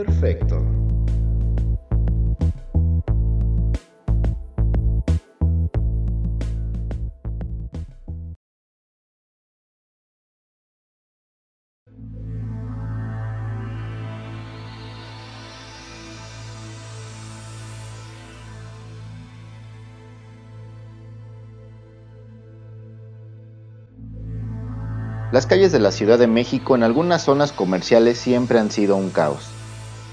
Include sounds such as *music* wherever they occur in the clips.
Perfecto. Las calles de la Ciudad de México en algunas zonas comerciales siempre han sido un caos.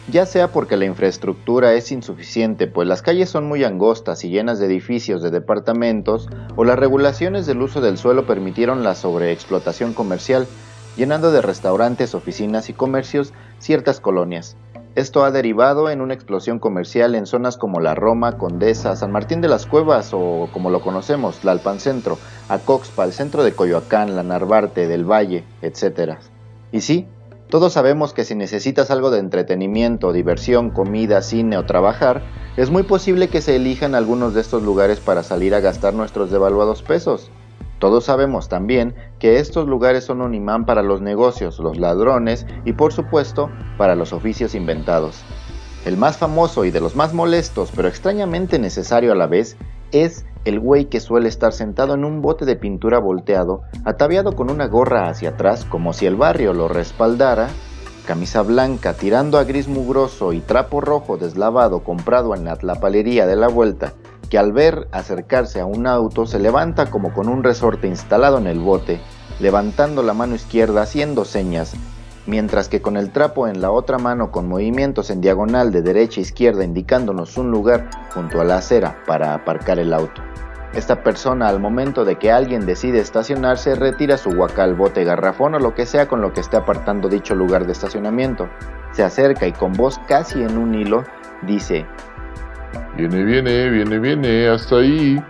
Ya sea porque la infraestructura es insuficiente, pues las calles son muy angostas y llenas de edificios de departamentos, o las regulaciones del uso del suelo permitieron la sobreexplotación comercial, llenando de restaurantes, oficinas y comercios ciertas colonias. Esto ha derivado en una explosión comercial en zonas como la Roma, Condesa, San Martín de las Cuevas o como lo conocemos, la Alpancentro, Acoxpa, el centro de Coyoacán, la Narvarte, del Valle, etc. Y sí, todos sabemos que si necesitas algo de entretenimiento, diversión, comida, cine o trabajar, es muy posible que se elijan algunos de estos lugares para salir a gastar nuestros devaluados pesos. Todos sabemos también que estos lugares son un imán para los negocios, los ladrones y por supuesto para los oficios inventados. El más famoso y de los más molestos, pero extrañamente necesario a la vez, es el güey que suele estar sentado en un bote de pintura volteado, ataviado con una gorra hacia atrás como si el barrio lo respaldara, camisa blanca tirando a gris mugroso y trapo rojo deslavado comprado en la tlapalería de la vuelta, que al ver acercarse a un auto se levanta como con un resorte instalado en el bote, levantando la mano izquierda haciendo señas, mientras que con el trapo en la otra mano con movimientos en diagonal de derecha a izquierda indicándonos un lugar junto a la acera para aparcar el auto. Esta persona al momento de que alguien decide estacionarse retira su guacal, bote, garrafón o lo que sea con lo que esté apartando dicho lugar de estacionamiento. Se acerca y con voz casi en un hilo dice, Viene, viene, viene, viene, hasta ahí.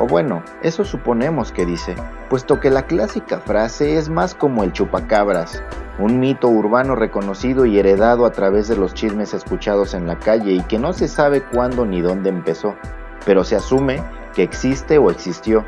O bueno, eso suponemos que dice, puesto que la clásica frase es más como el chupacabras, un mito urbano reconocido y heredado a través de los chismes escuchados en la calle y que no se sabe cuándo ni dónde empezó, pero se asume que existe o existió,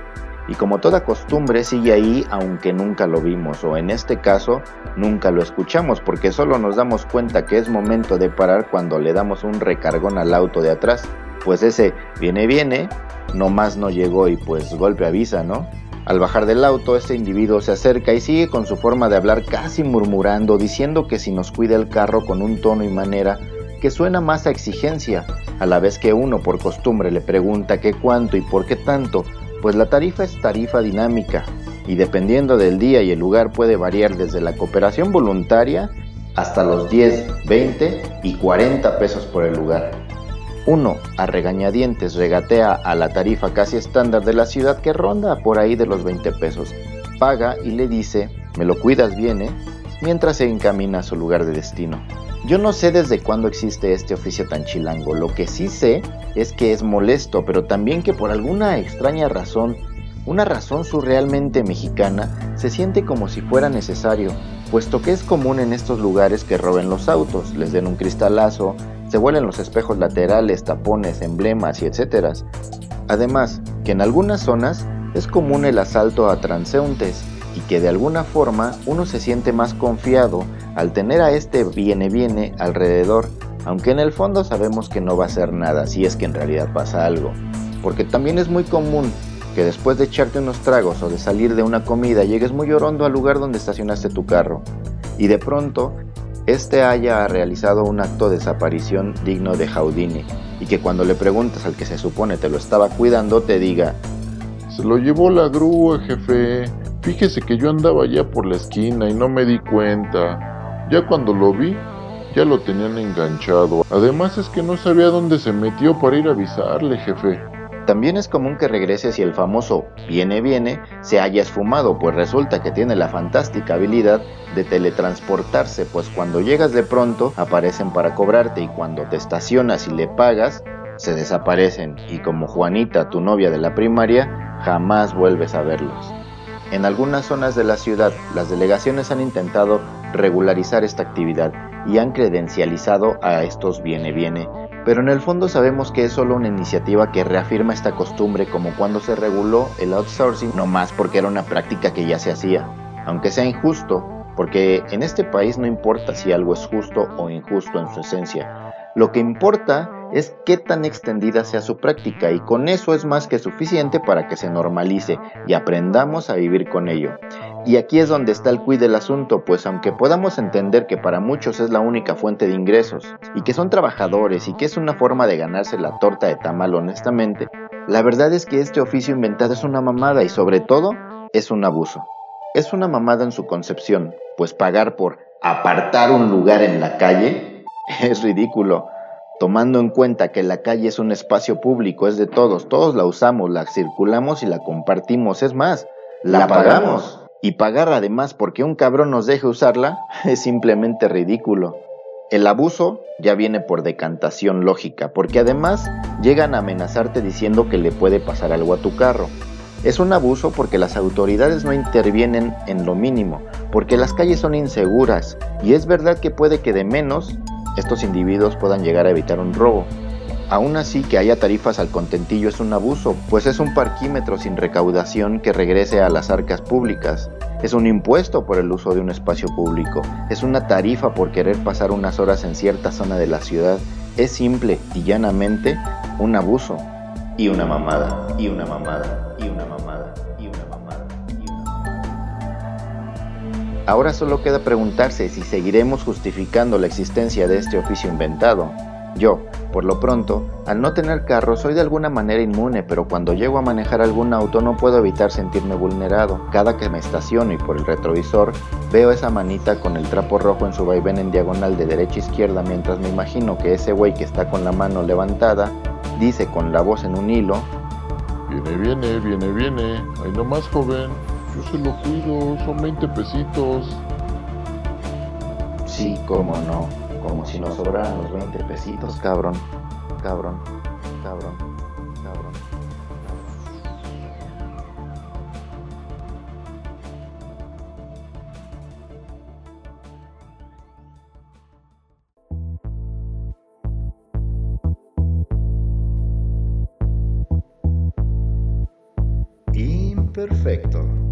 y como toda costumbre sigue ahí aunque nunca lo vimos o en este caso nunca lo escuchamos porque solo nos damos cuenta que es momento de parar cuando le damos un recargón al auto de atrás, pues ese viene viene, no más no llegó y pues golpe avisa, ¿no? Al bajar del auto, este individuo se acerca y sigue con su forma de hablar casi murmurando, diciendo que si nos cuida el carro con un tono y manera que suena más a exigencia, a la vez que uno por costumbre le pregunta qué cuánto y por qué tanto, pues la tarifa es tarifa dinámica y dependiendo del día y el lugar puede variar desde la cooperación voluntaria hasta los 10, 20 y 40 pesos por el lugar. Uno, a regañadientes, regatea a la tarifa casi estándar de la ciudad que ronda por ahí de los 20 pesos. Paga y le dice, me lo cuidas bien, ¿eh? mientras se encamina a su lugar de destino. Yo no sé desde cuándo existe este oficio tan chilango, lo que sí sé es que es molesto, pero también que por alguna extraña razón, una razón surrealmente mexicana, se siente como si fuera necesario, puesto que es común en estos lugares que roben los autos, les den un cristalazo, se vuelen los espejos laterales, tapones, emblemas y etcétera. Además, que en algunas zonas es común el asalto a transeúntes y que de alguna forma uno se siente más confiado al tener a este viene viene alrededor, aunque en el fondo sabemos que no va a ser nada si es que en realidad pasa algo. Porque también es muy común que después de echarte unos tragos o de salir de una comida llegues muy orondo al lugar donde estacionaste tu carro y de pronto este haya realizado un acto de desaparición digno de Houdini y que cuando le preguntas al que se supone te lo estaba cuidando te diga Se lo llevó la grúa, jefe. Fíjese que yo andaba ya por la esquina y no me di cuenta. Ya cuando lo vi, ya lo tenían enganchado. Además es que no sabía dónde se metió para ir a avisarle, jefe. También es común que regrese si el famoso viene viene se haya esfumado, pues resulta que tiene la fantástica habilidad de teletransportarse, pues cuando llegas de pronto aparecen para cobrarte y cuando te estacionas y le pagas, se desaparecen y como Juanita, tu novia de la primaria, jamás vuelves a verlos. En algunas zonas de la ciudad, las delegaciones han intentado regularizar esta actividad y han credencializado a estos viene viene, pero en el fondo sabemos que es solo una iniciativa que reafirma esta costumbre como cuando se reguló el outsourcing, no más porque era una práctica que ya se hacía. Aunque sea injusto, porque en este país no importa si algo es justo o injusto en su esencia, lo que importa es qué tan extendida sea su práctica y con eso es más que suficiente para que se normalice y aprendamos a vivir con ello. Y aquí es donde está el cuid del asunto, pues aunque podamos entender que para muchos es la única fuente de ingresos y que son trabajadores y que es una forma de ganarse la torta de tamal honestamente, la verdad es que este oficio inventado es una mamada y sobre todo es un abuso. Es una mamada en su concepción, pues pagar por apartar un lugar en la calle *laughs* es ridículo, tomando en cuenta que la calle es un espacio público, es de todos, todos la usamos, la circulamos y la compartimos, es más, la, pagamos. Y pagar además porque un cabrón nos deje usarla *laughs* es simplemente ridículo. El abuso ya viene por decantación lógica, porque además llegan a amenazarte diciendo que le puede pasar algo a tu carro. Es un abuso porque las autoridades no intervienen en lo mínimo, porque las calles son inseguras, y es verdad que puede que de menos estos individuos puedan llegar a evitar un robo. Aún así, que haya tarifas al contentillo es un abuso, pues es un parquímetro sin recaudación que regrese a las arcas públicas. Es un impuesto por el uso de un espacio público. Es una tarifa por querer pasar unas horas en cierta zona de la ciudad. Es simple y llanamente un abuso. Y una mamada, y una mamada, y una mamada, Ahora solo queda preguntarse si seguiremos justificando la existencia de este oficio inventado. Yo, por lo pronto, al no tener carro soy de alguna manera inmune, pero cuando llego a manejar algún auto no puedo evitar sentirme vulnerado. Cada que me estaciono y por el retrovisor veo esa manita con el trapo rojo en su vaivén en diagonal de derecha a izquierda mientras me imagino que ese güey que está con la mano levantada dice con la voz en un hilo Viene, viene, viene, viene. Ahí nomás, joven. Yo se lo cuido. Son 20 pesitos. Sí, cómo no, como si nos sobraran los 20 pesitos, cabrón, cabrón, cabrón, cabrón. Imperfecto.